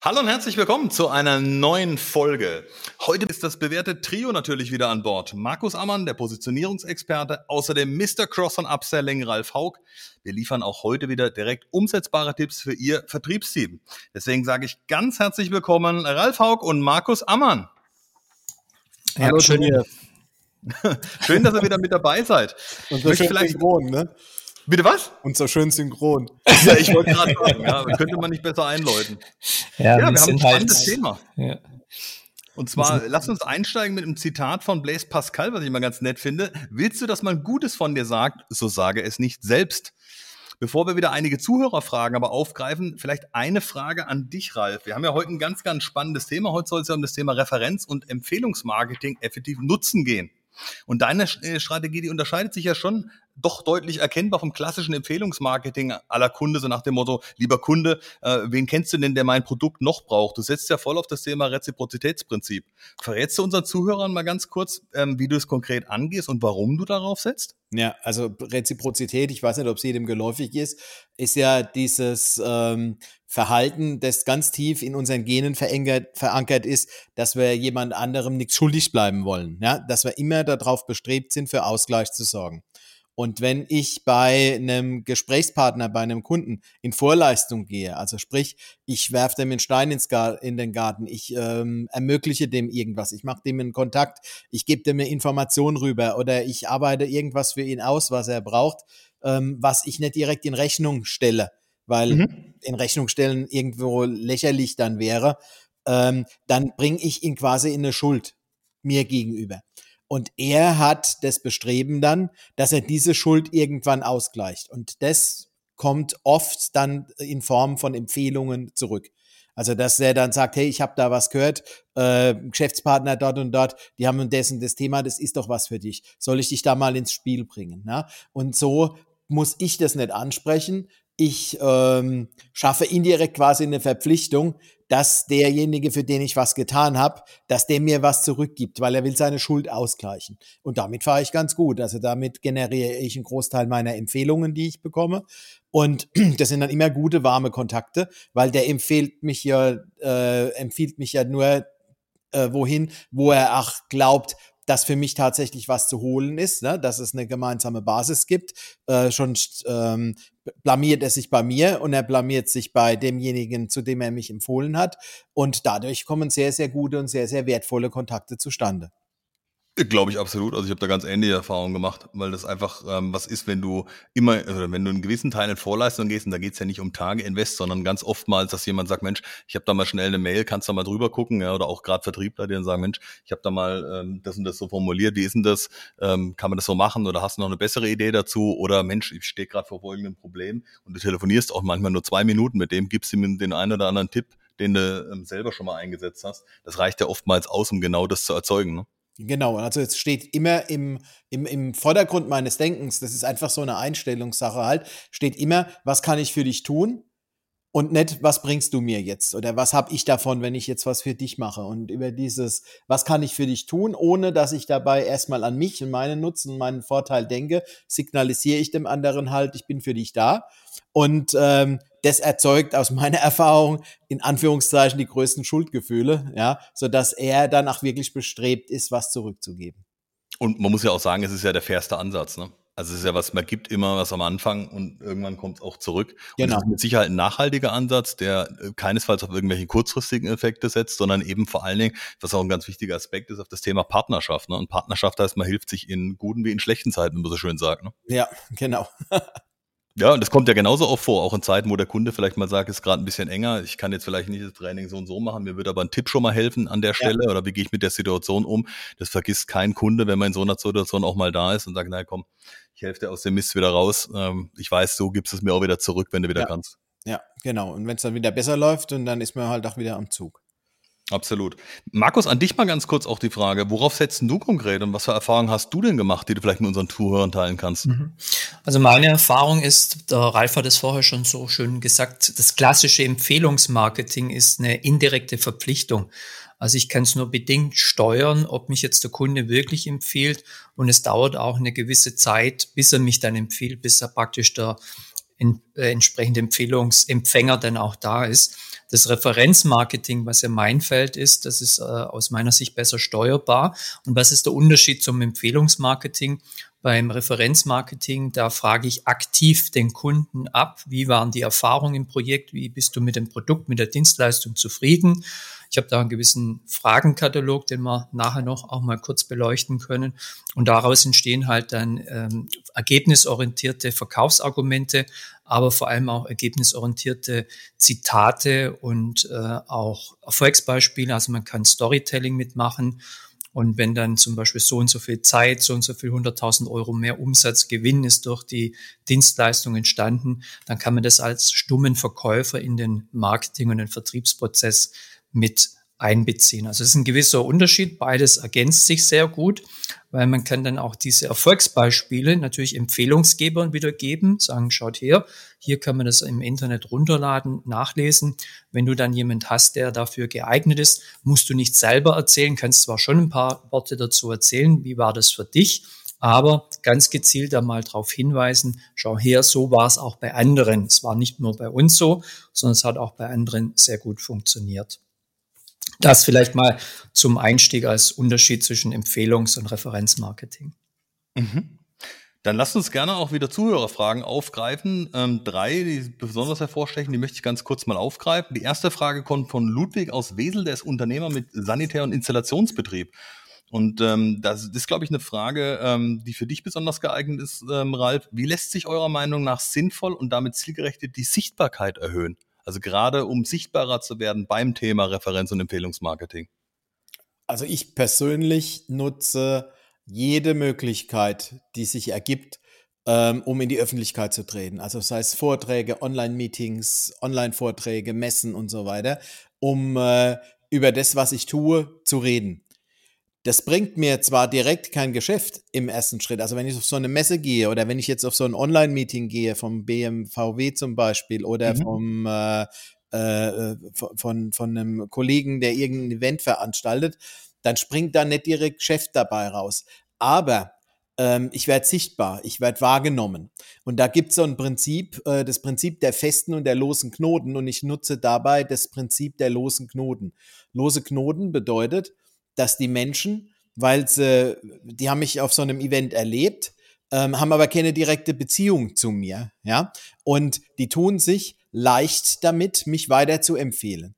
Hallo und herzlich willkommen zu einer neuen Folge. Heute ist das bewährte Trio natürlich wieder an Bord. Markus Ammann, der Positionierungsexperte, außerdem Mr. Cross on Upselling Ralf Haug. Wir liefern auch heute wieder direkt umsetzbare Tipps für Ihr Vertriebsteam. Deswegen sage ich ganz herzlich willkommen Ralf Haug und Markus Ammann. Hallo, schön, schön, dass ihr wieder mit dabei seid. Und so schön vielleicht synchron, ne? Bitte was? Und so schön synchron. Ja, ich wollte gerade sagen, ja, könnte man nicht besser einläuten. Ja, ja wir, haben ein spannendes halt, Thema. Ja. Und zwar, lass uns einsteigen mit einem Zitat von Blaise Pascal, was ich immer ganz nett finde. Willst du, dass man Gutes von dir sagt, so sage es nicht selbst. Bevor wir wieder einige Zuhörerfragen aber aufgreifen, vielleicht eine Frage an dich, Ralf. Wir haben ja heute ein ganz, ganz spannendes Thema. Heute soll es ja um das Thema Referenz- und Empfehlungsmarketing effektiv nutzen gehen. Und deine äh, Strategie, die unterscheidet sich ja schon doch deutlich erkennbar vom klassischen Empfehlungsmarketing aller Kunde, so nach dem Motto, lieber Kunde, äh, wen kennst du denn, der mein Produkt noch braucht? Du setzt ja voll auf das Thema Reziprozitätsprinzip. Verrätst du unseren Zuhörern mal ganz kurz, ähm, wie du es konkret angehst und warum du darauf setzt? Ja, also Reziprozität, ich weiß nicht, ob es jedem geläufig ist, ist ja dieses ähm, Verhalten, das ganz tief in unseren Genen verankert, verankert ist, dass wir jemand anderem nichts schuldig bleiben wollen. Ja? Dass wir immer darauf bestrebt sind, für Ausgleich zu sorgen. Und wenn ich bei einem Gesprächspartner, bei einem Kunden in Vorleistung gehe, also sprich, ich werfe dem einen Stein ins Gar in den Garten, ich ähm, ermögliche dem irgendwas, ich mache dem einen Kontakt, ich gebe dem eine Information rüber oder ich arbeite irgendwas für ihn aus, was er braucht, ähm, was ich nicht direkt in Rechnung stelle, weil mhm. in Rechnung stellen irgendwo lächerlich dann wäre, ähm, dann bringe ich ihn quasi in eine Schuld mir gegenüber. Und er hat das Bestreben dann, dass er diese Schuld irgendwann ausgleicht. Und das kommt oft dann in Form von Empfehlungen zurück. Also, dass er dann sagt, hey, ich habe da was gehört, äh, Geschäftspartner dort und dort, die haben dessen das Thema, das ist doch was für dich. Soll ich dich da mal ins Spiel bringen? Ja? Und so muss ich das nicht ansprechen, ich ähm, schaffe indirekt quasi eine Verpflichtung, dass derjenige, für den ich was getan habe, dass der mir was zurückgibt, weil er will seine Schuld ausgleichen. Und damit fahre ich ganz gut. Also damit generiere ich einen Großteil meiner Empfehlungen, die ich bekomme. Und das sind dann immer gute, warme Kontakte, weil der empfiehlt mich ja, äh, empfiehlt mich ja nur äh, wohin, wo er auch glaubt, dass für mich tatsächlich was zu holen ist, ne? dass es eine gemeinsame Basis gibt. Äh, schon ähm, blamiert er sich bei mir und er blamiert sich bei demjenigen, zu dem er mich empfohlen hat. Und dadurch kommen sehr, sehr gute und sehr, sehr wertvolle Kontakte zustande. Glaube ich absolut. Also ich habe da ganz ähnliche Erfahrungen gemacht, weil das einfach ähm, was ist, wenn du immer, oder wenn du einen gewissen Teil in Vorleistung gehst, und da geht's ja nicht um Tage Invest, sondern ganz oftmals, dass jemand sagt, Mensch, ich habe da mal schnell eine Mail, kannst du mal drüber gucken, ja, oder auch gerade Vertriebler, die dann sagen, Mensch, ich habe da mal ähm, das und das so formuliert, wie ist denn das? Ähm, kann man das so machen oder hast du noch eine bessere Idee dazu? Oder Mensch, ich stehe gerade vor folgendem Problem und du telefonierst auch manchmal nur zwei Minuten mit dem, gibst ihm den einen oder anderen Tipp, den du ähm, selber schon mal eingesetzt hast. Das reicht ja oftmals aus, um genau das zu erzeugen. Ne? Genau, also es steht immer im, im, im Vordergrund meines Denkens, das ist einfach so eine Einstellungssache halt, steht immer, was kann ich für dich tun? Und nicht, was bringst du mir jetzt? Oder was habe ich davon, wenn ich jetzt was für dich mache? Und über dieses, was kann ich für dich tun, ohne dass ich dabei erstmal an mich und meinen Nutzen meinen Vorteil denke, signalisiere ich dem anderen halt, ich bin für dich da. Und ähm, das erzeugt aus meiner Erfahrung in Anführungszeichen die größten Schuldgefühle, ja, so dass er dann auch wirklich bestrebt ist, was zurückzugeben. Und man muss ja auch sagen, es ist ja der fairste Ansatz, ne? Also es ist ja was, man gibt immer was am Anfang und irgendwann kommt es auch zurück. Und genau. das ist mit Sicherheit ein nachhaltiger Ansatz, der äh, keinesfalls auf irgendwelche kurzfristigen Effekte setzt, sondern eben vor allen Dingen, was auch ein ganz wichtiger Aspekt ist, auf das Thema Partnerschaft. Ne? Und Partnerschaft heißt, man hilft sich in guten wie in schlechten Zeiten, wie man so schön sagt. Ne? Ja, genau. Ja, und das kommt ja genauso oft vor, auch in Zeiten, wo der Kunde vielleicht mal sagt, es ist gerade ein bisschen enger, ich kann jetzt vielleicht nicht das Training so und so machen, mir würde aber ein Tipp schon mal helfen an der Stelle ja. oder wie gehe ich mit der Situation um. Das vergisst kein Kunde, wenn man in so einer Situation auch mal da ist und sagt, na komm, ich helfe dir aus dem Mist wieder raus. Ähm, ich weiß, so gibst es mir auch wieder zurück, wenn du wieder ja. kannst. Ja, genau. Und wenn es dann wieder besser läuft, und dann ist man halt auch wieder am Zug. Absolut. Markus, an dich mal ganz kurz auch die Frage, worauf setzt du konkret und was für Erfahrungen hast du denn gemacht, die du vielleicht mit unseren Zuhörern teilen kannst? Mhm. Also meine Erfahrung ist, der Ralf hat es vorher schon so schön gesagt, das klassische Empfehlungsmarketing ist eine indirekte Verpflichtung. Also ich kann es nur bedingt steuern, ob mich jetzt der Kunde wirklich empfiehlt. Und es dauert auch eine gewisse Zeit, bis er mich dann empfiehlt, bis er praktisch der in, äh, entsprechende Empfehlungsempfänger dann auch da ist. Das Referenzmarketing, was ja mein Feld ist, das ist äh, aus meiner Sicht besser steuerbar. Und was ist der Unterschied zum Empfehlungsmarketing? Beim Referenzmarketing, da frage ich aktiv den Kunden ab, wie waren die Erfahrungen im Projekt, wie bist du mit dem Produkt, mit der Dienstleistung zufrieden ich habe da einen gewissen Fragenkatalog, den wir nachher noch auch mal kurz beleuchten können. Und daraus entstehen halt dann ähm, ergebnisorientierte Verkaufsargumente, aber vor allem auch ergebnisorientierte Zitate und äh, auch Erfolgsbeispiele. Also man kann Storytelling mitmachen. Und wenn dann zum Beispiel so und so viel Zeit, so und so viel 100.000 Euro mehr Umsatzgewinn ist durch die Dienstleistung entstanden, dann kann man das als stummen Verkäufer in den Marketing- und den Vertriebsprozess mit einbeziehen. Also es ist ein gewisser Unterschied. Beides ergänzt sich sehr gut, weil man kann dann auch diese Erfolgsbeispiele natürlich Empfehlungsgebern wiedergeben, sagen, schaut her, hier kann man das im Internet runterladen, nachlesen. Wenn du dann jemand hast, der dafür geeignet ist, musst du nicht selber erzählen, kannst zwar schon ein paar Worte dazu erzählen, wie war das für dich, aber ganz gezielt da mal darauf hinweisen, schau her, so war es auch bei anderen. Es war nicht nur bei uns so, sondern es hat auch bei anderen sehr gut funktioniert. Das vielleicht mal zum Einstieg als Unterschied zwischen Empfehlungs- und Referenzmarketing. Mhm. Dann lasst uns gerne auch wieder Zuhörerfragen aufgreifen. Ähm, drei, die besonders hervorstechen, die möchte ich ganz kurz mal aufgreifen. Die erste Frage kommt von Ludwig aus Wesel, der ist Unternehmer mit Sanitär- und Installationsbetrieb. Und ähm, das ist, glaube ich, eine Frage, ähm, die für dich besonders geeignet ist, ähm, Ralf. Wie lässt sich eurer Meinung nach sinnvoll und damit zielgerichtet die Sichtbarkeit erhöhen? Also gerade um sichtbarer zu werden beim Thema Referenz- und Empfehlungsmarketing. Also ich persönlich nutze jede Möglichkeit, die sich ergibt, ähm, um in die Öffentlichkeit zu treten. Also sei es Vorträge, Online-Meetings, Online-Vorträge, Messen und so weiter, um äh, über das, was ich tue, zu reden. Das bringt mir zwar direkt kein Geschäft im ersten Schritt. Also wenn ich auf so eine Messe gehe oder wenn ich jetzt auf so ein Online-Meeting gehe, vom BMVW zum Beispiel oder mhm. vom äh, äh, von, von einem Kollegen, der irgendein Event veranstaltet, dann springt da nicht direkt Geschäft dabei raus. Aber ähm, ich werde sichtbar, ich werde wahrgenommen. Und da gibt es so ein Prinzip, äh, das Prinzip der festen und der losen Knoten. Und ich nutze dabei das Prinzip der losen Knoten. Lose Knoten bedeutet, dass die Menschen, weil sie, die haben mich auf so einem Event erlebt, ähm, haben aber keine direkte Beziehung zu mir, ja, und die tun sich leicht damit, mich weiter zu empfehlen.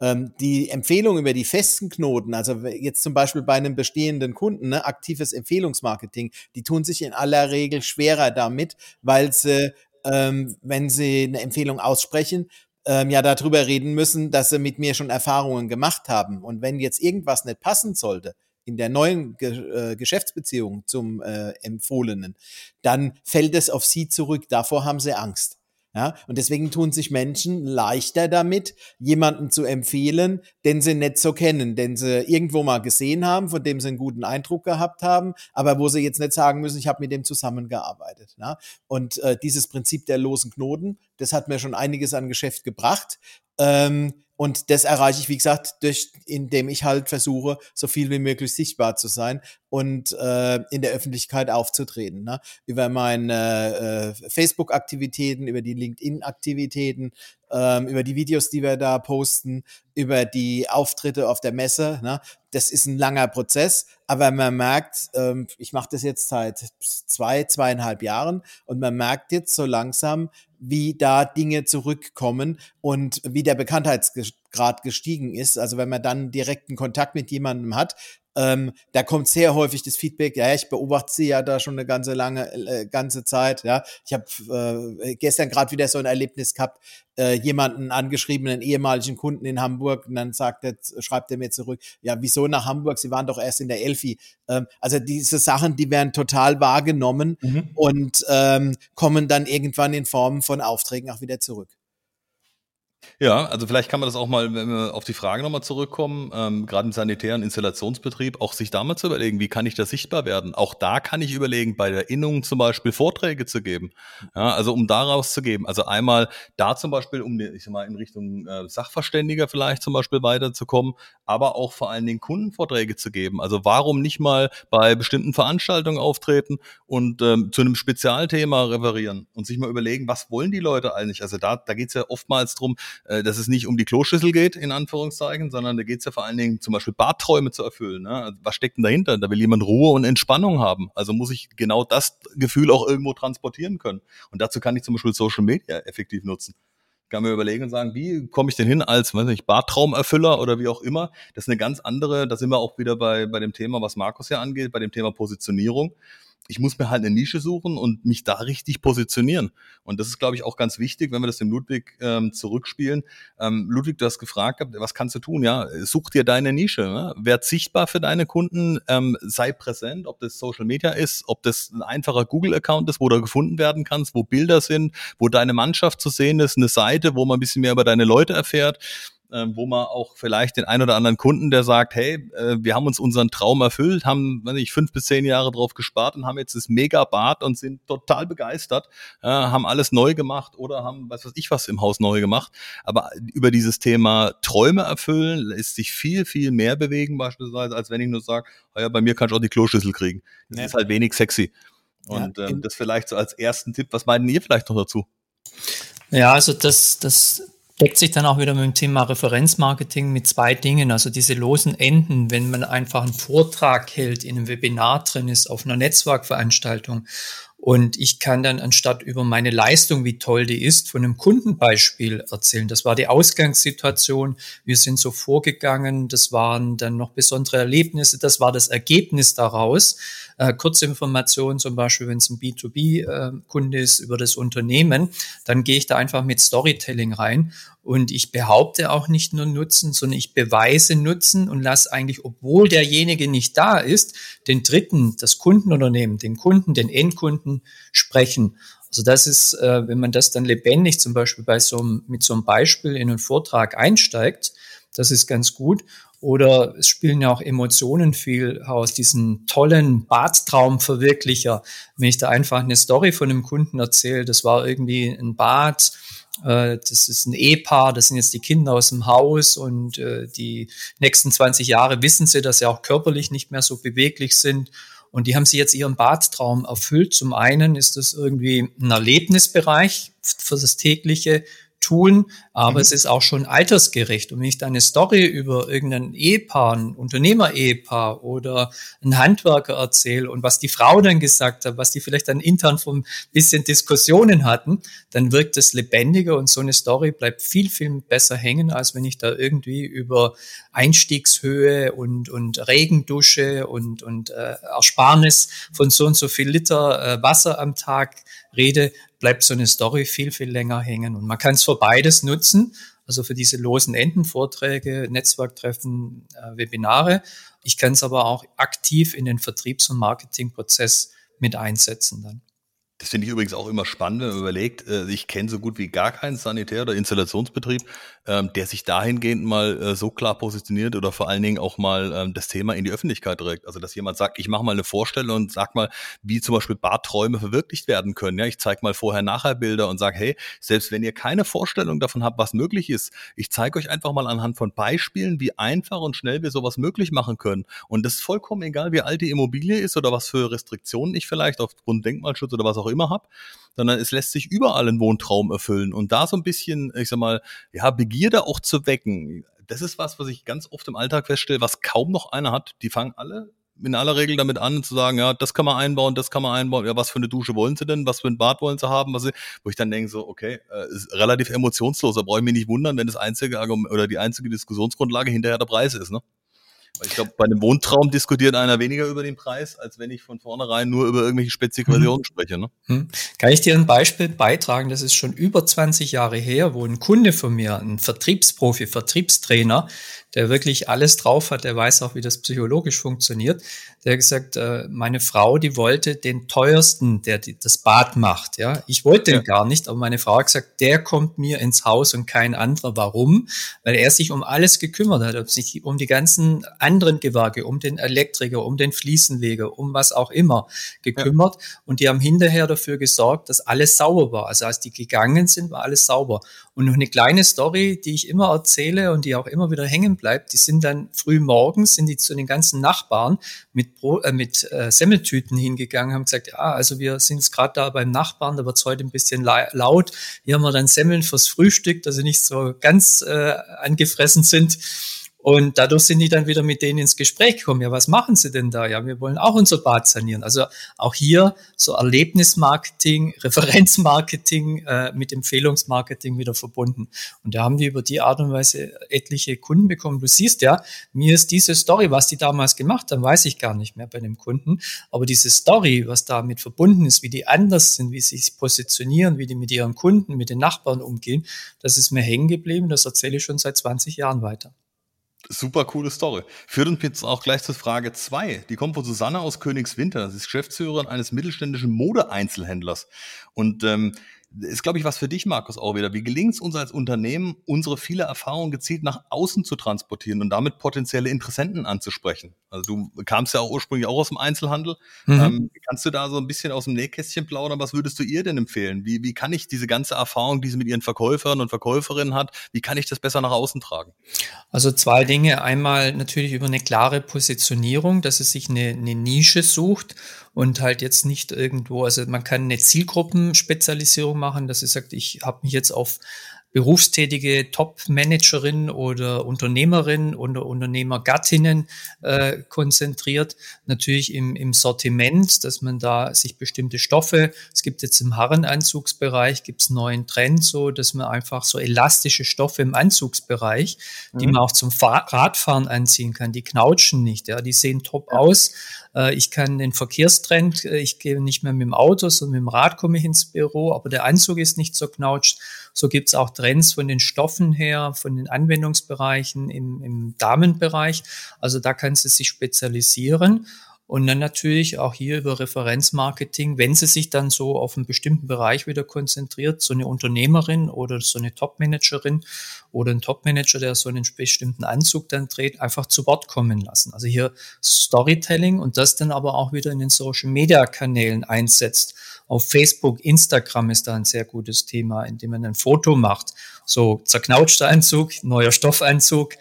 Ähm, die Empfehlung über die festen Knoten, also jetzt zum Beispiel bei einem bestehenden Kunden, ne, aktives Empfehlungsmarketing, die tun sich in aller Regel schwerer damit, weil sie ähm, wenn sie eine Empfehlung aussprechen, ähm, ja darüber reden müssen, dass sie mit mir schon Erfahrungen gemacht haben. Und wenn jetzt irgendwas nicht passen sollte in der neuen Ge äh, Geschäftsbeziehung zum äh, Empfohlenen, dann fällt es auf sie zurück. Davor haben sie Angst. Ja, und deswegen tun sich Menschen leichter damit, jemanden zu empfehlen, den sie nicht so kennen, den sie irgendwo mal gesehen haben, von dem sie einen guten Eindruck gehabt haben, aber wo sie jetzt nicht sagen müssen, ich habe mit dem zusammengearbeitet. Ja? Und äh, dieses Prinzip der losen Knoten, das hat mir schon einiges an Geschäft gebracht. Ähm, und das erreiche ich, wie gesagt, durch, indem ich halt versuche, so viel wie möglich sichtbar zu sein und äh, in der Öffentlichkeit aufzutreten. Ne? Über meine äh, Facebook-Aktivitäten, über die LinkedIn-Aktivitäten, ähm, über die Videos, die wir da posten, über die Auftritte auf der Messe. Ne? Das ist ein langer Prozess, aber man merkt, ähm, ich mache das jetzt seit zwei, zweieinhalb Jahren und man merkt jetzt so langsam, wie da Dinge zurückkommen und wie der Bekanntheitsgrad gestiegen ist. Also wenn man dann direkten Kontakt mit jemandem hat, ähm, da kommt sehr häufig das Feedback, ja, ich beobachte sie ja da schon eine ganze lange, äh, ganze Zeit. Ja, ich habe äh, gestern gerade wieder so ein Erlebnis gehabt, äh, jemanden angeschrieben, einen ehemaligen Kunden in Hamburg, und dann sagt er, schreibt er mir zurück, ja, wieso nach Hamburg? Sie waren doch erst in der Elfi. Ähm, also diese Sachen, die werden total wahrgenommen mhm. und ähm, kommen dann irgendwann in Form von Aufträgen auch wieder zurück. Ja, also vielleicht kann man das auch mal, wenn wir auf die Frage nochmal zurückkommen, ähm, gerade im sanitären Installationsbetrieb, auch sich da mal zu überlegen, wie kann ich da sichtbar werden? Auch da kann ich überlegen, bei der Innung zum Beispiel Vorträge zu geben. Ja, also um daraus zu geben. Also einmal da zum Beispiel, um ich sag mal, in Richtung äh, Sachverständiger vielleicht zum Beispiel weiterzukommen, aber auch vor allen Dingen Kundenvorträge zu geben. Also warum nicht mal bei bestimmten Veranstaltungen auftreten und ähm, zu einem Spezialthema referieren und sich mal überlegen, was wollen die Leute eigentlich? Also da, da geht es ja oftmals drum äh, dass es nicht um die Kloschüssel geht, in Anführungszeichen, sondern da geht es ja vor allen Dingen zum Beispiel Badträume zu erfüllen. Ne? Also was steckt denn dahinter? Da will jemand Ruhe und Entspannung haben. Also muss ich genau das Gefühl auch irgendwo transportieren können. Und dazu kann ich zum Beispiel Social Media effektiv nutzen kann mir überlegen und sagen, wie komme ich denn hin als, weiß nicht, Badtraumerfüller oder wie auch immer. Das ist eine ganz andere, da sind wir auch wieder bei, bei dem Thema, was Markus ja angeht, bei dem Thema Positionierung ich muss mir halt eine Nische suchen und mich da richtig positionieren. Und das ist, glaube ich, auch ganz wichtig, wenn wir das dem Ludwig ähm, zurückspielen. Ähm, Ludwig, du hast gefragt, was kannst du tun? Ja, such dir deine Nische. Ne? Werd sichtbar für deine Kunden, ähm, sei präsent, ob das Social Media ist, ob das ein einfacher Google-Account ist, wo du gefunden werden kannst, wo Bilder sind, wo deine Mannschaft zu sehen ist, eine Seite, wo man ein bisschen mehr über deine Leute erfährt äh, wo man auch vielleicht den ein oder anderen Kunden, der sagt, hey, äh, wir haben uns unseren Traum erfüllt, haben, weiß ich, fünf bis zehn Jahre drauf gespart und haben jetzt das Mega-Bad und sind total begeistert, äh, haben alles neu gemacht oder haben, was weiß ich, was im Haus neu gemacht. Aber über dieses Thema Träume erfüllen lässt sich viel, viel mehr bewegen beispielsweise, als wenn ich nur sage, oh ja, bei mir kannst du auch die Kloschüssel kriegen. Das ja. ist halt wenig sexy. Und ja, ähm, das vielleicht so als ersten Tipp. Was meinen ihr vielleicht noch dazu? Ja, also das, das deckt sich dann auch wieder mit dem Thema Referenzmarketing mit zwei Dingen. Also diese losen Enden, wenn man einfach einen Vortrag hält, in einem Webinar drin ist, auf einer Netzwerkveranstaltung und ich kann dann anstatt über meine Leistung, wie toll die ist, von einem Kundenbeispiel erzählen. Das war die Ausgangssituation. Wir sind so vorgegangen. Das waren dann noch besondere Erlebnisse. Das war das Ergebnis daraus. Äh, kurze Informationen, zum Beispiel, wenn es ein B2B-Kunde äh, ist über das Unternehmen, dann gehe ich da einfach mit Storytelling rein und ich behaupte auch nicht nur Nutzen, sondern ich beweise Nutzen und lasse eigentlich, obwohl derjenige nicht da ist, den Dritten, das Kundenunternehmen, den Kunden, den Endkunden sprechen. Also das ist, äh, wenn man das dann lebendig zum Beispiel bei so einem, mit so einem Beispiel in einen Vortrag einsteigt, das ist ganz gut. Oder es spielen ja auch Emotionen viel aus, diesen tollen Badtraumverwirklicher. Wenn ich da einfach eine Story von einem Kunden erzähle, das war irgendwie ein Bad, äh, das ist ein Ehepaar, das sind jetzt die Kinder aus dem Haus und äh, die nächsten 20 Jahre wissen sie, dass sie auch körperlich nicht mehr so beweglich sind. Und die haben sie jetzt ihren Badtraum erfüllt. Zum einen ist das irgendwie ein Erlebnisbereich für das tägliche tun, aber mhm. es ist auch schon altersgerecht. Und wenn ich da eine Story über irgendein Ehepaar, ein Unternehmer-Ehepaar oder ein Handwerker erzähle und was die Frau dann gesagt hat, was die vielleicht dann intern vom bisschen Diskussionen hatten, dann wirkt es lebendiger und so eine Story bleibt viel, viel besser hängen, als wenn ich da irgendwie über Einstiegshöhe und, und Regendusche und, und äh, Ersparnis von so und so viel Liter äh, Wasser am Tag rede, bleibt so eine Story viel, viel länger hängen. Und man kann es für beides nutzen, also für diese losen Endenvorträge, Netzwerktreffen, äh, Webinare. Ich kann es aber auch aktiv in den Vertriebs- und Marketingprozess mit einsetzen dann. Das finde ich übrigens auch immer spannend, wenn man überlegt, äh, ich kenne so gut wie gar keinen Sanitär- oder Installationsbetrieb, ähm, der sich dahingehend mal äh, so klar positioniert oder vor allen Dingen auch mal ähm, das Thema in die Öffentlichkeit trägt. Also dass jemand sagt, ich mache mal eine Vorstellung und sag mal, wie zum Beispiel Badträume verwirklicht werden können. Ja, ich zeige mal vorher-nachher Bilder und sage, hey, selbst wenn ihr keine Vorstellung davon habt, was möglich ist, ich zeige euch einfach mal anhand von Beispielen, wie einfach und schnell wir sowas möglich machen können. Und das ist vollkommen egal, wie alt die Immobilie ist oder was für Restriktionen ich vielleicht aufgrund Denkmalschutz oder was auch immer habe, sondern es lässt sich überall ein Wohntraum erfüllen. Und da so ein bisschen, ich sag mal, ja, Begierde auch zu wecken. Das ist was, was ich ganz oft im Alltag feststelle, was kaum noch einer hat. Die fangen alle in aller Regel damit an zu sagen, ja, das kann man einbauen, das kann man einbauen. Ja, was für eine Dusche wollen sie denn? Was für ein Bad wollen sie haben? Was sie, wo ich dann denke so, okay, äh, ist relativ emotionslos. Da brauche ich mich nicht wundern, wenn das einzige Argument oder die einzige Diskussionsgrundlage hinterher der Preis ist, ne? Ich glaube, bei einem Wohntraum diskutiert einer weniger über den Preis, als wenn ich von vornherein nur über irgendwelche Spezifikationen mhm. spreche. Ne? Mhm. Kann ich dir ein Beispiel beitragen? Das ist schon über 20 Jahre her, wo ein Kunde von mir, ein Vertriebsprofi, Vertriebstrainer, der wirklich alles drauf hat, der weiß auch, wie das psychologisch funktioniert, der hat gesagt, äh, meine Frau, die wollte den teuersten, der die, das Bad macht. Ja, ich wollte den ja. gar nicht, aber meine Frau hat gesagt, der kommt mir ins Haus und kein anderer. Warum? Weil er sich um alles gekümmert hat, um sich um die ganzen anderen Gewerke, um den Elektriker, um den Fliesenleger, um was auch immer gekümmert. Ja. Und die haben hinterher dafür gesorgt, dass alles sauber war. Also als die gegangen sind, war alles sauber. Und noch eine kleine Story, die ich immer erzähle und die auch immer wieder hängen bleibt. Die sind dann früh morgens, sind die zu den ganzen Nachbarn mit, Bro äh, mit äh, Semmeltüten hingegangen, haben gesagt, ja, also wir sind jetzt gerade da beim Nachbarn, da wird's heute ein bisschen laut. Hier haben wir dann Semmeln fürs Frühstück, dass sie nicht so ganz äh, angefressen sind. Und dadurch sind die dann wieder mit denen ins Gespräch gekommen. Ja, was machen sie denn da? Ja, wir wollen auch unser Bad sanieren. Also auch hier so Erlebnismarketing, Referenzmarketing äh, mit Empfehlungsmarketing wieder verbunden. Und da haben die über die Art und Weise etliche Kunden bekommen. Du siehst ja, mir ist diese Story, was die damals gemacht haben, weiß ich gar nicht mehr bei dem Kunden. Aber diese Story, was damit verbunden ist, wie die anders sind, wie sie sich positionieren, wie die mit ihren Kunden, mit den Nachbarn umgehen, das ist mir hängen geblieben. Das erzähle ich schon seit 20 Jahren weiter. Super coole Story. Führt uns jetzt auch gleich zur Frage zwei. Die kommt von Susanne aus Königswinter. Sie ist Geschäftsführerin eines mittelständischen Modeeinzelhändlers. Und ähm, ist, glaube ich, was für dich, Markus, auch wieder. Wie gelingt es uns als Unternehmen, unsere viele Erfahrungen gezielt nach außen zu transportieren und damit potenzielle Interessenten anzusprechen? Also du kamst ja auch ursprünglich auch aus dem Einzelhandel. Mhm. Ähm, kannst du da so ein bisschen aus dem Nähkästchen plaudern? Was würdest du ihr denn empfehlen? Wie, wie kann ich diese ganze Erfahrung, die sie mit ihren Verkäufern und Verkäuferinnen hat, wie kann ich das besser nach außen tragen? Also zwei Dinge. Einmal natürlich über eine klare Positionierung, dass es sich eine, eine Nische sucht und halt jetzt nicht irgendwo, also man kann eine Zielgruppenspezialisierung machen, dass sie sagt, ich habe mich jetzt auf berufstätige Top-Managerin oder Unternehmerin oder Unternehmergattinnen äh, konzentriert. Natürlich im, im Sortiment, dass man da sich bestimmte Stoffe, es gibt jetzt im Herrenanzugsbereich, gibt es neuen Trend so, dass man einfach so elastische Stoffe im Anzugsbereich, mhm. die man auch zum Radfahren anziehen kann, die knautschen nicht, ja, die sehen top ja. aus. Äh, ich kann den Verkehrstrend, äh, ich gehe nicht mehr mit dem Auto, sondern mit dem Rad komme ich ins Büro, aber der Anzug ist nicht so knautscht. So gibt es auch Trends von den Stoffen her, von den Anwendungsbereichen im, im Damenbereich. Also da kann sie sich spezialisieren. Und dann natürlich auch hier über Referenzmarketing, wenn sie sich dann so auf einen bestimmten Bereich wieder konzentriert, so eine Unternehmerin oder so eine Topmanagerin oder ein Topmanager, der so einen bestimmten Anzug dann dreht, einfach zu Wort kommen lassen. Also hier Storytelling und das dann aber auch wieder in den Social Media Kanälen einsetzt. Auf Facebook, Instagram ist da ein sehr gutes Thema, indem man ein Foto macht. So zerknautschter Anzug, neuer Stoffanzug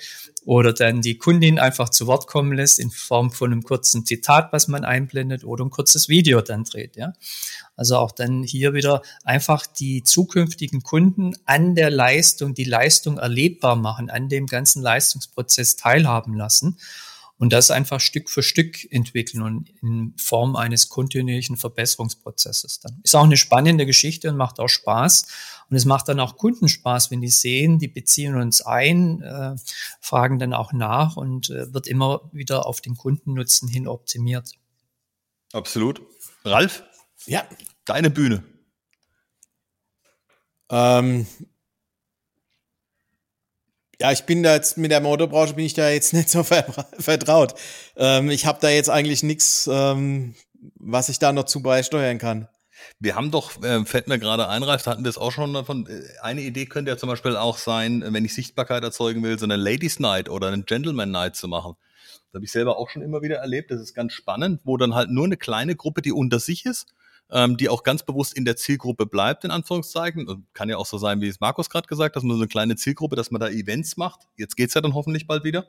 oder dann die Kundin einfach zu Wort kommen lässt in Form von einem kurzen Zitat, was man einblendet oder ein kurzes Video dann dreht, ja. Also auch dann hier wieder einfach die zukünftigen Kunden an der Leistung, die Leistung erlebbar machen, an dem ganzen Leistungsprozess teilhaben lassen und das einfach Stück für Stück entwickeln und in Form eines kontinuierlichen Verbesserungsprozesses dann. Ist auch eine spannende Geschichte und macht auch Spaß. Und es macht dann auch Kunden Spaß, wenn die sehen, die beziehen uns ein, äh, fragen dann auch nach und äh, wird immer wieder auf den Kundennutzen hin optimiert. Absolut. Ralf? Ja. Deine Bühne. Ähm, ja, ich bin da jetzt mit der Motorbranche bin ich da jetzt nicht so vertraut. Ähm, ich habe da jetzt eigentlich nichts, ähm, was ich da noch zu beisteuern kann. Wir haben doch, äh, fällt mir gerade ein, Ralf, hatten wir es auch schon davon. Äh, eine Idee könnte ja zum Beispiel auch sein, wenn ich Sichtbarkeit erzeugen will, so eine Ladies Night oder eine Gentleman Night zu machen. Das habe ich selber auch schon immer wieder erlebt. Das ist ganz spannend, wo dann halt nur eine kleine Gruppe, die unter sich ist, ähm, die auch ganz bewusst in der Zielgruppe bleibt, in Anführungszeichen. Und kann ja auch so sein, wie es Markus gerade gesagt hat, dass man so eine kleine Zielgruppe, dass man da Events macht. Jetzt geht's ja dann hoffentlich bald wieder.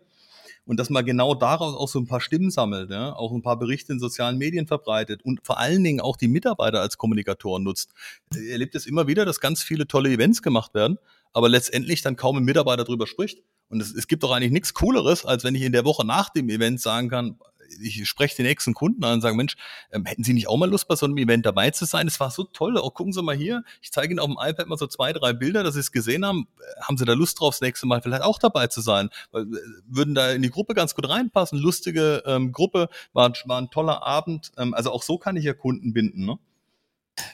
Und dass man genau daraus auch so ein paar Stimmen sammelt, ja, auch ein paar Berichte in sozialen Medien verbreitet und vor allen Dingen auch die Mitarbeiter als Kommunikatoren nutzt. Ihr erlebt es immer wieder, dass ganz viele tolle Events gemacht werden, aber letztendlich dann kaum ein Mitarbeiter drüber spricht. Und es, es gibt doch eigentlich nichts Cooleres, als wenn ich in der Woche nach dem Event sagen kann, ich spreche den nächsten Kunden an und sage, Mensch, ähm, hätten Sie nicht auch mal Lust, bei so einem Event dabei zu sein? Es war so toll. Oh, gucken Sie mal hier. Ich zeige Ihnen auf dem iPad mal so zwei, drei Bilder, dass Sie es gesehen haben. Äh, haben Sie da Lust drauf, das nächste Mal vielleicht auch dabei zu sein? Weil, äh, würden da in die Gruppe ganz gut reinpassen. Lustige ähm, Gruppe, war, war ein toller Abend. Ähm, also auch so kann ich ja Kunden binden, ne?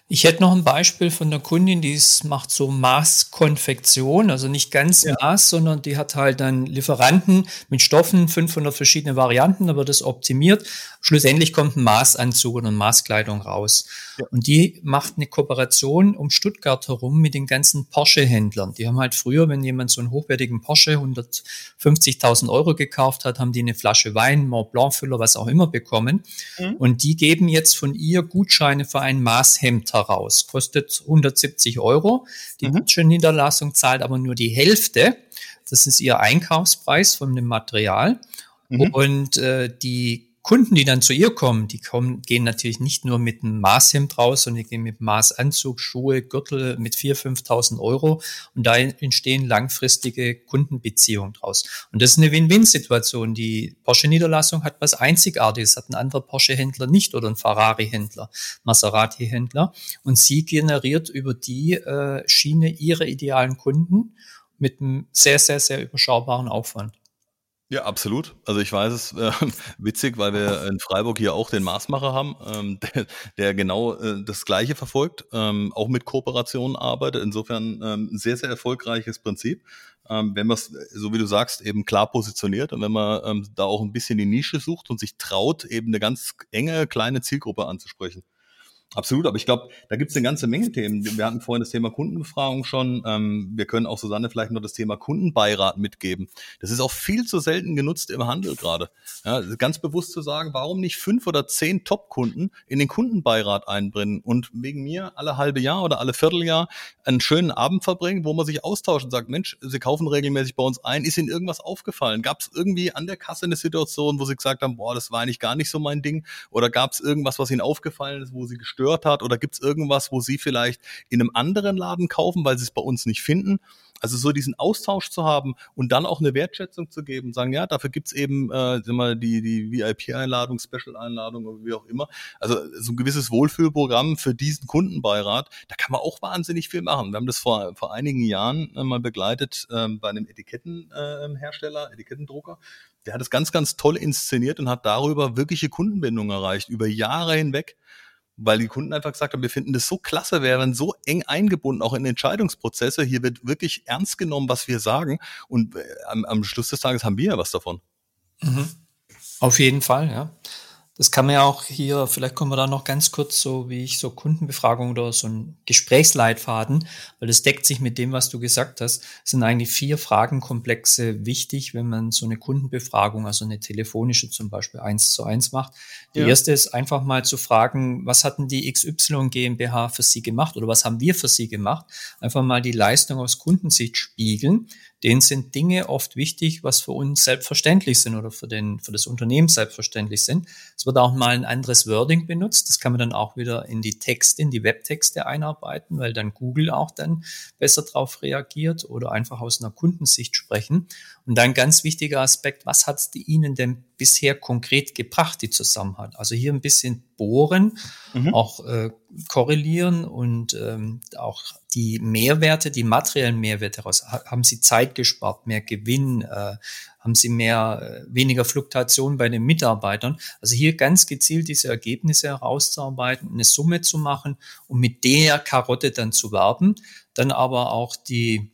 Ich hätte noch ein Beispiel von der Kundin, die macht so Maßkonfektion, also nicht ganz ja. Maß, sondern die hat halt dann Lieferanten mit Stoffen, 500 verschiedene Varianten, aber das optimiert. schlussendlich kommt ein Maßanzug oder eine Maßkleidung raus. Ja. Und die macht eine Kooperation um Stuttgart herum mit den ganzen Porsche-Händlern. Die haben halt früher, wenn jemand so einen hochwertigen Porsche 150.000 Euro gekauft hat, haben die eine Flasche Wein, Mont Blanc-Füller, was auch immer bekommen. Mhm. Und die geben jetzt von ihr Gutscheine für ein Maßhemd heraus. Kostet 170 Euro. Die mhm. Niederlassung zahlt aber nur die Hälfte. Das ist ihr Einkaufspreis von dem Material. Mhm. Und äh, die Kunden, die dann zu ihr kommen, die kommen, gehen natürlich nicht nur mit einem Maßhemd raus, sondern die gehen mit Maßanzug, Schuhe, Gürtel mit 4.000, 5.000 Euro und da entstehen langfristige Kundenbeziehungen draus. Und das ist eine Win-Win-Situation. Die Porsche-Niederlassung hat was Einzigartiges, hat ein anderer Porsche-Händler nicht oder ein Ferrari-Händler, Maserati-Händler und sie generiert über die äh, Schiene ihre idealen Kunden mit einem sehr, sehr, sehr überschaubaren Aufwand. Ja, absolut. Also ich weiß es äh, witzig, weil wir in Freiburg hier auch den Maßmacher haben, ähm, der, der genau äh, das Gleiche verfolgt, ähm, auch mit Kooperationen arbeitet. Insofern ähm, sehr, sehr erfolgreiches Prinzip. Ähm, wenn man es, so wie du sagst, eben klar positioniert und wenn man ähm, da auch ein bisschen die Nische sucht und sich traut, eben eine ganz enge kleine Zielgruppe anzusprechen. Absolut, aber ich glaube, da gibt es eine ganze Menge Themen. Wir hatten vorhin das Thema Kundenbefragung schon. Ähm, wir können auch Susanne vielleicht noch das Thema Kundenbeirat mitgeben. Das ist auch viel zu selten genutzt im Handel gerade. Ja, ganz bewusst zu sagen, warum nicht fünf oder zehn Top-Kunden in den Kundenbeirat einbringen und wegen mir alle halbe Jahr oder alle Vierteljahr einen schönen Abend verbringen, wo man sich austauscht und sagt, Mensch, Sie kaufen regelmäßig bei uns ein. Ist Ihnen irgendwas aufgefallen? Gab es irgendwie an der Kasse eine Situation, wo Sie gesagt haben, boah, das war eigentlich gar nicht so mein Ding? Oder gab es irgendwas, was Ihnen aufgefallen ist, wo Sie gestört hat? Oder gibt es irgendwas, wo Sie vielleicht in einem anderen Laden kaufen, weil Sie es bei uns nicht finden? Also so diesen Austausch zu haben und dann auch eine Wertschätzung zu geben, sagen, ja, dafür gibt's eben äh, mal die, die VIP-Einladung, Special-Einladung oder wie auch immer. Also so ein gewisses Wohlfühlprogramm für diesen Kundenbeirat, da kann man auch wahnsinnig viel machen. Wir haben das vor, vor einigen Jahren äh, mal begleitet äh, bei einem Etikettenhersteller, äh, Etikettendrucker. Der hat es ganz, ganz toll inszeniert und hat darüber wirkliche Kundenbindung erreicht, über Jahre hinweg weil die Kunden einfach gesagt haben, wir finden das so klasse, wir werden so eng eingebunden, auch in Entscheidungsprozesse. Hier wird wirklich ernst genommen, was wir sagen. Und äh, am, am Schluss des Tages haben wir ja was davon. Mhm. Auf jeden Fall, ja. Das kann man ja auch hier, vielleicht kommen wir da noch ganz kurz so, wie ich so Kundenbefragung oder so ein Gesprächsleitfaden, weil das deckt sich mit dem, was du gesagt hast. Es sind eigentlich vier Fragenkomplexe wichtig, wenn man so eine Kundenbefragung, also eine telefonische zum Beispiel eins zu eins macht. Die ja. erste ist einfach mal zu fragen, was hatten die XY GmbH für Sie gemacht oder was haben wir für Sie gemacht? Einfach mal die Leistung aus Kundensicht spiegeln denen sind Dinge oft wichtig, was für uns selbstverständlich sind oder für, den, für das Unternehmen selbstverständlich sind. Es wird auch mal ein anderes Wording benutzt. Das kann man dann auch wieder in die Texte, in die Webtexte einarbeiten, weil dann Google auch dann besser darauf reagiert oder einfach aus einer Kundensicht sprechen. Und dann ganz wichtiger Aspekt, was hat es Ihnen denn bisher konkret gebracht, die Zusammenhalt? Also hier ein bisschen bohren, mhm. auch äh, korrelieren und ähm, auch die Mehrwerte, die materiellen Mehrwerte heraus. Haben Sie Zeit gespart, mehr Gewinn, äh, haben Sie mehr, äh, weniger Fluktuation bei den Mitarbeitern? Also hier ganz gezielt diese Ergebnisse herauszuarbeiten, eine Summe zu machen und mit der Karotte dann zu werben, dann aber auch die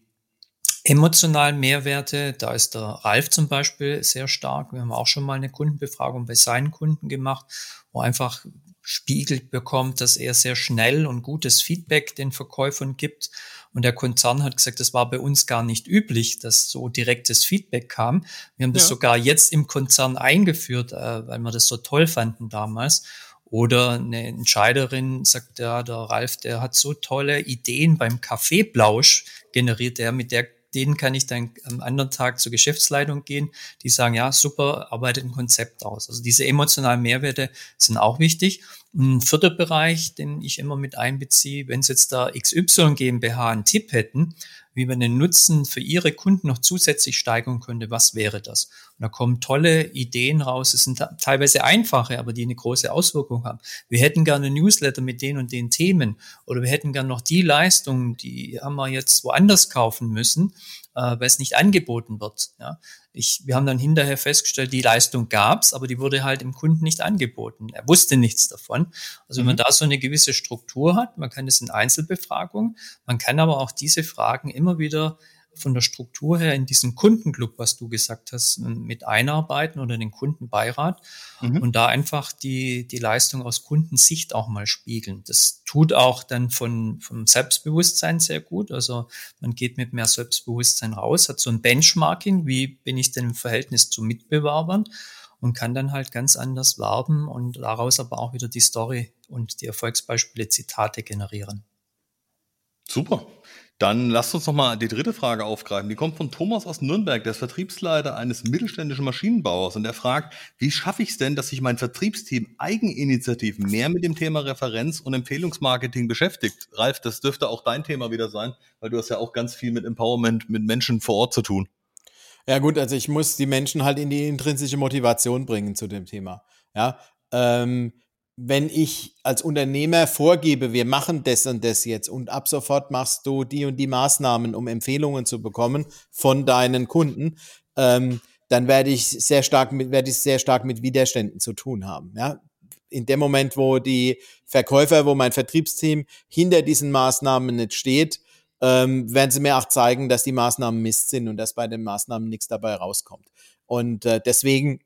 emotionalen Mehrwerte, da ist der Ralf zum Beispiel sehr stark. Wir haben auch schon mal eine Kundenbefragung bei seinen Kunden gemacht, wo einfach spiegelt bekommt, dass er sehr schnell und gutes Feedback den Verkäufern gibt. Und der Konzern hat gesagt, das war bei uns gar nicht üblich, dass so direktes Feedback kam. Wir haben das ja. sogar jetzt im Konzern eingeführt, äh, weil wir das so toll fanden damals. Oder eine Entscheiderin sagt, ja, der Ralf, der hat so tolle Ideen beim Kaffeeblausch generiert, der mit der denen kann ich dann am anderen Tag zur Geschäftsleitung gehen, die sagen, ja, super, arbeitet ein Konzept aus. Also diese emotionalen Mehrwerte sind auch wichtig. Und ein vierter Bereich, den ich immer mit einbeziehe, wenn Sie jetzt da XY GmbH einen Tipp hätten, wie man den Nutzen für Ihre Kunden noch zusätzlich steigern könnte, was wäre das? Und da kommen tolle Ideen raus. Es sind teilweise einfache, aber die eine große Auswirkung haben. Wir hätten gerne Newsletter mit den und den Themen oder wir hätten gerne noch die Leistungen, die haben wir jetzt woanders kaufen müssen äh, weil es nicht angeboten wird. Ja. Ich, wir haben dann hinterher festgestellt, die Leistung gab's, aber die wurde halt dem Kunden nicht angeboten. Er wusste nichts davon. Also wenn man mhm. da so eine gewisse Struktur hat, man kann das in Einzelbefragungen, man kann aber auch diese Fragen immer wieder von der Struktur her in diesen Kundenclub, was du gesagt hast, mit einarbeiten oder den Kundenbeirat mhm. und da einfach die, die Leistung aus Kundensicht auch mal spiegeln. Das tut auch dann von, vom Selbstbewusstsein sehr gut. Also man geht mit mehr Selbstbewusstsein raus, hat so ein Benchmarking, wie bin ich denn im Verhältnis zu Mitbewerbern und kann dann halt ganz anders werben und daraus aber auch wieder die Story und die Erfolgsbeispiele, Zitate generieren. Super. Dann lasst uns noch mal die dritte Frage aufgreifen. Die kommt von Thomas aus Nürnberg, der ist Vertriebsleiter eines mittelständischen Maschinenbauers und er fragt, wie schaffe ich es denn, dass sich mein Vertriebsteam eigeninitiativ mehr mit dem Thema Referenz und Empfehlungsmarketing beschäftigt? Ralf, das dürfte auch dein Thema wieder sein, weil du hast ja auch ganz viel mit Empowerment, mit Menschen vor Ort zu tun. Ja gut, also ich muss die Menschen halt in die intrinsische Motivation bringen zu dem Thema. Ja, ähm, wenn ich als Unternehmer vorgebe, wir machen das und das jetzt und ab sofort machst du die und die Maßnahmen, um Empfehlungen zu bekommen von deinen Kunden, ähm, dann werde ich sehr stark mit, werde ich sehr stark mit Widerständen zu tun haben. Ja, in dem Moment, wo die Verkäufer, wo mein Vertriebsteam hinter diesen Maßnahmen nicht steht, ähm, werden sie mir auch zeigen, dass die Maßnahmen Mist sind und dass bei den Maßnahmen nichts dabei rauskommt. Und äh, deswegen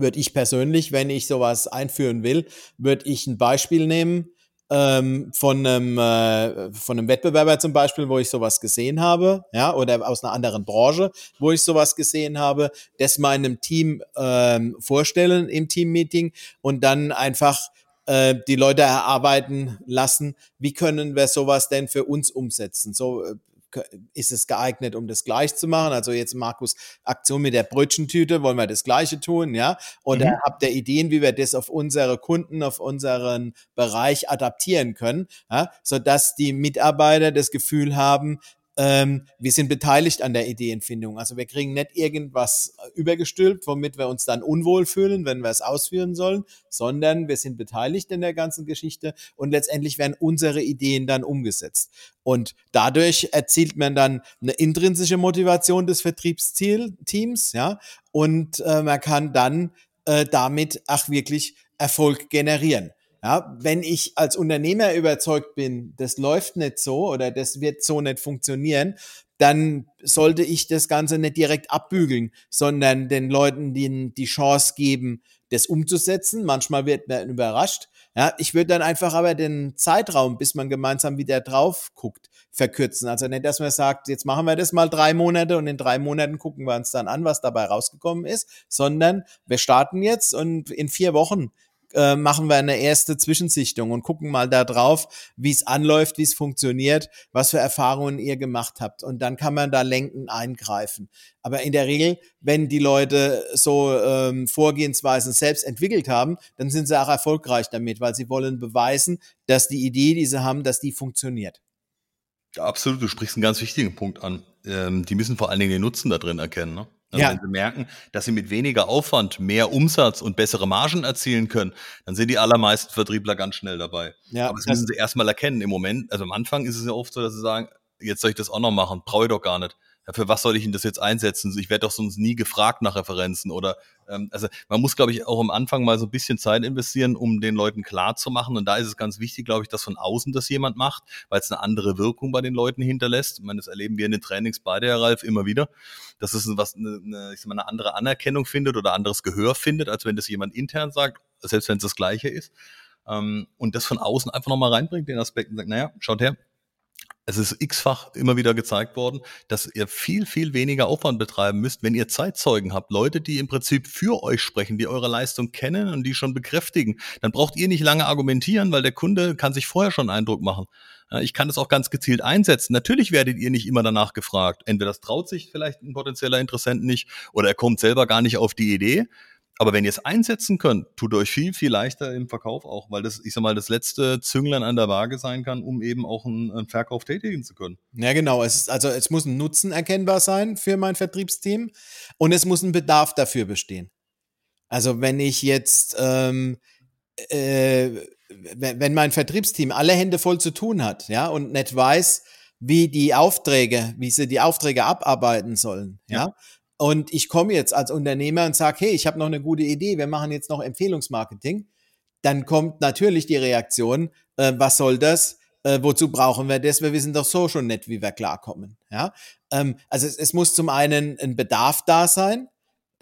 würde ich persönlich, wenn ich sowas einführen will, würde ich ein Beispiel nehmen ähm, von, einem, äh, von einem Wettbewerber zum Beispiel, wo ich sowas gesehen habe, ja, oder aus einer anderen Branche, wo ich sowas gesehen habe, das meinem Team ähm, vorstellen im Teammeeting und dann einfach äh, die Leute erarbeiten lassen, wie können wir sowas denn für uns umsetzen? So äh, ist es geeignet, um das gleich zu machen? Also jetzt Markus Aktion mit der Brötchentüte, wollen wir das gleiche tun, ja? Oder mhm. habt ihr Ideen, wie wir das auf unsere Kunden, auf unseren Bereich adaptieren können, ja? sodass die Mitarbeiter das Gefühl haben, ähm, wir sind beteiligt an der Ideenfindung. Also wir kriegen nicht irgendwas übergestülpt, womit wir uns dann unwohl fühlen, wenn wir es ausführen sollen, sondern wir sind beteiligt in der ganzen Geschichte und letztendlich werden unsere Ideen dann umgesetzt. Und dadurch erzielt man dann eine intrinsische Motivation des Vertriebsteams, ja, und äh, man kann dann äh, damit auch wirklich Erfolg generieren. Ja, wenn ich als Unternehmer überzeugt bin, das läuft nicht so oder das wird so nicht funktionieren, dann sollte ich das Ganze nicht direkt abbügeln, sondern den Leuten die, die Chance geben, das umzusetzen. Manchmal wird man überrascht. Ja, ich würde dann einfach aber den Zeitraum, bis man gemeinsam wieder drauf guckt, verkürzen. Also nicht, dass man sagt, jetzt machen wir das mal drei Monate und in drei Monaten gucken wir uns dann an, was dabei rausgekommen ist, sondern wir starten jetzt und in vier Wochen äh, machen wir eine erste Zwischensichtung und gucken mal da drauf, wie es anläuft, wie es funktioniert, was für Erfahrungen ihr gemacht habt. Und dann kann man da lenken, eingreifen. Aber in der Regel, wenn die Leute so ähm, Vorgehensweisen selbst entwickelt haben, dann sind sie auch erfolgreich damit, weil sie wollen beweisen, dass die Idee, die sie haben, dass die funktioniert. Ja, absolut, du sprichst einen ganz wichtigen Punkt an. Ähm, die müssen vor allen Dingen den Nutzen da drin erkennen. Ne? Also ja. wenn sie merken, dass sie mit weniger Aufwand mehr Umsatz und bessere Margen erzielen können, dann sind die allermeisten Vertriebler ganz schnell dabei. Ja, Aber das müssen sie erstmal erkennen. Im Moment, also am Anfang ist es ja oft so, dass sie sagen, jetzt soll ich das auch noch machen, brauche ich doch gar nicht ja, für was soll ich denn das jetzt einsetzen? Ich werde doch sonst nie gefragt nach Referenzen oder ähm, also man muss, glaube ich, auch am Anfang mal so ein bisschen Zeit investieren, um den Leuten klar zu machen. Und da ist es ganz wichtig, glaube ich, dass von außen das jemand macht, weil es eine andere Wirkung bei den Leuten hinterlässt. Ich meine, das erleben wir in den Trainings beide, Herr Ralf, immer wieder, dass es was eine, eine, ich sag mal, eine andere Anerkennung findet oder anderes Gehör findet, als wenn das jemand intern sagt, selbst wenn es das Gleiche ist. Ähm, und das von außen einfach nochmal reinbringt, den Aspekt und sagt, naja, schaut her, es ist x-fach immer wieder gezeigt worden, dass ihr viel, viel weniger Aufwand betreiben müsst, wenn ihr Zeitzeugen habt. Leute, die im Prinzip für euch sprechen, die eure Leistung kennen und die schon bekräftigen. Dann braucht ihr nicht lange argumentieren, weil der Kunde kann sich vorher schon Eindruck machen. Ich kann das auch ganz gezielt einsetzen. Natürlich werdet ihr nicht immer danach gefragt. Entweder das traut sich vielleicht ein potenzieller Interessent nicht oder er kommt selber gar nicht auf die Idee. Aber wenn ihr es einsetzen könnt, tut euch viel, viel leichter im Verkauf auch, weil das, ich sag mal, das letzte Zünglein an der Waage sein kann, um eben auch einen, einen Verkauf tätigen zu können. Ja, genau. Es ist, also es muss ein Nutzen erkennbar sein für mein Vertriebsteam und es muss ein Bedarf dafür bestehen. Also wenn ich jetzt, ähm, äh, wenn mein Vertriebsteam alle Hände voll zu tun hat, ja, und nicht weiß, wie die Aufträge, wie sie die Aufträge abarbeiten sollen, ja, ja und ich komme jetzt als Unternehmer und sage, hey, ich habe noch eine gute Idee, wir machen jetzt noch Empfehlungsmarketing, dann kommt natürlich die Reaktion, äh, was soll das? äh, wozu brauchen wir das? Wir wissen doch so schon nicht, wie wir klarkommen. Ja, ähm, also es, es muss zum einen ein Bedarf da sein.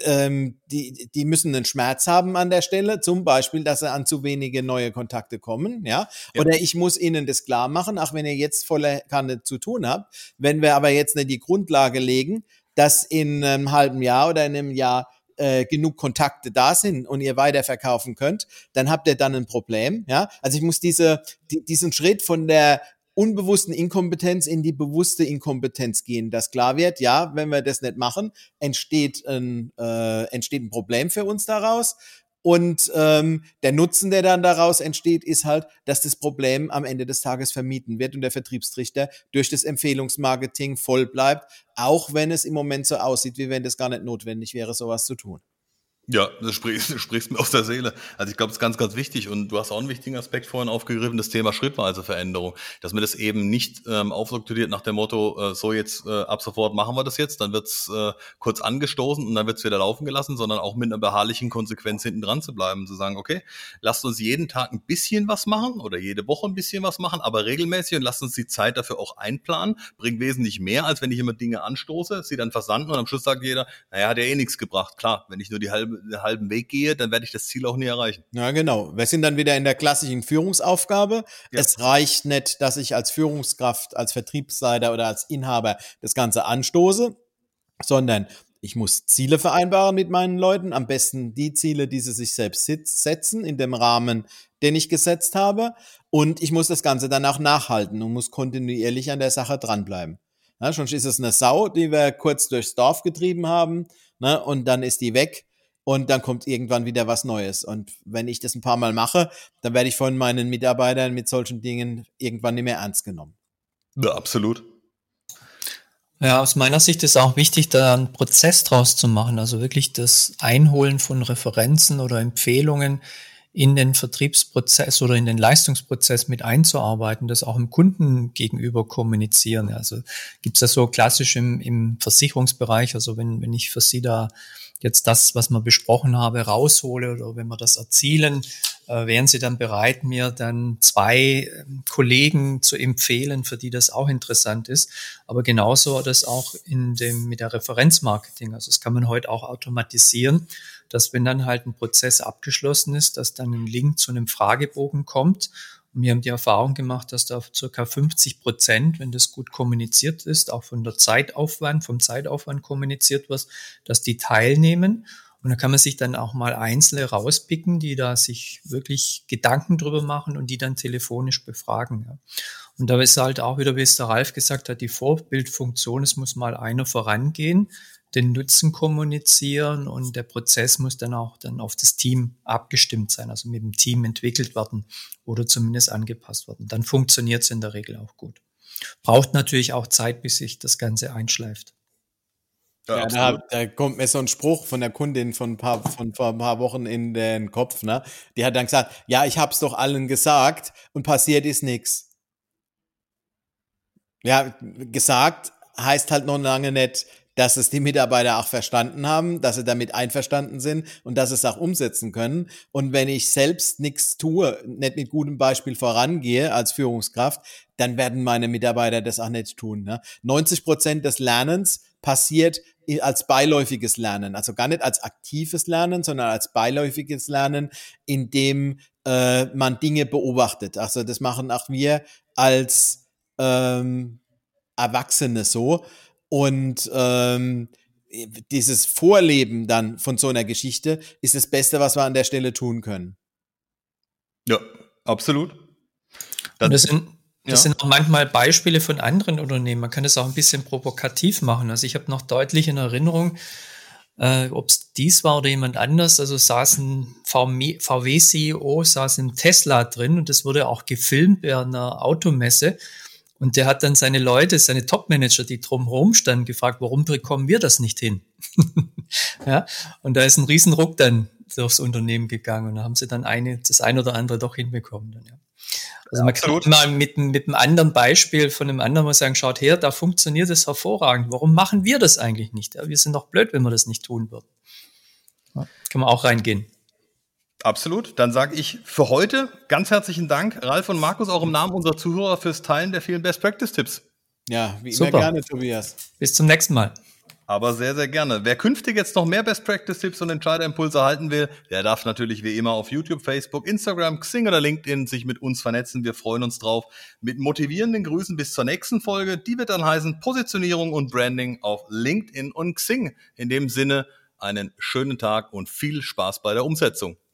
Ähm, die, die müssen einen Schmerz haben an der Stelle, zum Beispiel, dass sie an zu wenige neue Kontakte kommen, ja? ja. Oder ich muss ihnen das klar machen, auch wenn ihr jetzt volle Kanne zu tun habt. Wenn wir aber jetzt nicht die Grundlage legen, dass in einem halben Jahr oder in einem Jahr äh, genug Kontakte da sind und ihr weiterverkaufen könnt, dann habt ihr dann ein Problem. Ja, also ich muss diese die, diesen Schritt von der unbewussten Inkompetenz in die bewusste Inkompetenz gehen, dass klar wird, ja, wenn wir das nicht machen, entsteht ein, äh, entsteht ein Problem für uns daraus. Und ähm, der Nutzen, der dann daraus entsteht, ist halt, dass das Problem am Ende des Tages vermieden wird und der Vertriebstrichter durch das Empfehlungsmarketing voll bleibt, auch wenn es im Moment so aussieht, wie wenn das gar nicht notwendig wäre, sowas zu tun. Ja, das sprichst, du sprichst mir aus der Seele. Also ich glaube, es ist ganz, ganz wichtig und du hast auch einen wichtigen Aspekt vorhin aufgegriffen, das Thema schrittweise Veränderung. Dass man das eben nicht ähm, aufstrukturiert nach dem Motto, äh, so jetzt äh, ab sofort machen wir das jetzt, dann wird's äh, kurz angestoßen und dann wird's wieder laufen gelassen, sondern auch mit einer beharrlichen Konsequenz hinten dran zu bleiben, zu sagen, okay, lasst uns jeden Tag ein bisschen was machen oder jede Woche ein bisschen was machen, aber regelmäßig und lasst uns die Zeit dafür auch einplanen, bringt wesentlich mehr, als wenn ich immer Dinge anstoße, sie dann versanden und am Schluss sagt jeder, naja, hat ja eh nichts gebracht. Klar, wenn ich nur die halbe den halben Weg gehe, dann werde ich das Ziel auch nie erreichen. Ja, genau. Wir sind dann wieder in der klassischen Führungsaufgabe. Ja. Es reicht nicht, dass ich als Führungskraft, als Vertriebsleiter oder als Inhaber das Ganze anstoße, sondern ich muss Ziele vereinbaren mit meinen Leuten, am besten die Ziele, die sie sich selbst setzen, in dem Rahmen, den ich gesetzt habe. Und ich muss das Ganze danach nachhalten und muss kontinuierlich an der Sache dranbleiben. Ja, sonst ist es eine Sau, die wir kurz durchs Dorf getrieben haben, ne, und dann ist die weg und dann kommt irgendwann wieder was Neues. Und wenn ich das ein paar Mal mache, dann werde ich von meinen Mitarbeitern mit solchen Dingen irgendwann nicht mehr ernst genommen. Ja, absolut. Ja, aus meiner Sicht ist auch wichtig, da einen Prozess draus zu machen. Also wirklich das Einholen von Referenzen oder Empfehlungen in den Vertriebsprozess oder in den Leistungsprozess mit einzuarbeiten, das auch im Kunden gegenüber kommunizieren. Also gibt es das so klassisch im, im Versicherungsbereich. Also wenn, wenn ich für Sie da jetzt das, was wir besprochen haben, raushole oder wenn wir das erzielen, äh, wären Sie dann bereit, mir dann zwei ähm, Kollegen zu empfehlen, für die das auch interessant ist. Aber genauso das auch in dem, mit der Referenzmarketing. Also das kann man heute auch automatisieren, dass wenn dann halt ein Prozess abgeschlossen ist, dass dann ein Link zu einem Fragebogen kommt und wir haben die Erfahrung gemacht, dass da circa 50 Prozent, wenn das gut kommuniziert ist, auch von der Zeitaufwand, vom Zeitaufwand kommuniziert wird, dass die teilnehmen. Und da kann man sich dann auch mal Einzelne rauspicken, die da sich wirklich Gedanken drüber machen und die dann telefonisch befragen. Und da ist halt auch wieder, wie es der Ralf gesagt hat, die Vorbildfunktion, es muss mal einer vorangehen, den Nutzen kommunizieren und der Prozess muss dann auch dann auf das Team abgestimmt sein, also mit dem Team entwickelt werden oder zumindest angepasst werden. Dann funktioniert es in der Regel auch gut. Braucht natürlich auch Zeit, bis sich das Ganze einschleift. Ja, ja da, da, kommt mir so ein Spruch von der Kundin von ein paar, von vor ein paar Wochen in den Kopf, ne? Die hat dann gesagt, ja, ich hab's doch allen gesagt und passiert ist nichts. Ja, gesagt heißt halt noch lange nicht, dass es die Mitarbeiter auch verstanden haben, dass sie damit einverstanden sind und dass sie es auch umsetzen können. Und wenn ich selbst nichts tue, nicht mit gutem Beispiel vorangehe als Führungskraft, dann werden meine Mitarbeiter das auch nicht tun. Ne? 90 Prozent des Lernens passiert als beiläufiges Lernen, also gar nicht als aktives Lernen, sondern als beiläufiges Lernen, in dem äh, man Dinge beobachtet. Also das machen auch wir als ähm, Erwachsene so. Und ähm, dieses Vorleben dann von so einer Geschichte ist das Beste, was wir an der Stelle tun können. Ja, absolut. Dann, das sind, das ja. sind auch manchmal Beispiele von anderen Unternehmen. Man kann das auch ein bisschen provokativ machen. Also ich habe noch deutlich in Erinnerung, äh, ob es dies war oder jemand anders, also saß ein VW-CEO, saß ein Tesla drin und das wurde auch gefilmt bei einer Automesse. Und der hat dann seine Leute, seine Top-Manager, die drumherum standen, gefragt, warum bekommen wir das nicht hin? ja, und da ist ein Riesenruck dann durchs Unternehmen gegangen und da haben sie dann eine, das ein oder andere doch hinbekommen. Dann, ja. Also ja, man absolut. kann mal mit, mit einem anderen Beispiel von einem anderen mal sagen, schaut her, da funktioniert es hervorragend. Warum machen wir das eigentlich nicht? Ja, wir sind doch blöd, wenn wir das nicht tun würden. Ja, kann man auch reingehen. Absolut. Dann sage ich für heute ganz herzlichen Dank, Ralf und Markus, auch im Namen unserer Zuhörer fürs Teilen der vielen Best Practice Tipps. Ja, wie Super. immer gerne, Tobias. Bis zum nächsten Mal. Aber sehr, sehr gerne. Wer künftig jetzt noch mehr Best Practice Tipps und Entscheiderimpulse erhalten will, der darf natürlich wie immer auf YouTube, Facebook, Instagram, Xing oder LinkedIn sich mit uns vernetzen. Wir freuen uns drauf. Mit motivierenden Grüßen bis zur nächsten Folge. Die wird dann heißen Positionierung und Branding auf LinkedIn und Xing. In dem Sinne einen schönen Tag und viel Spaß bei der Umsetzung.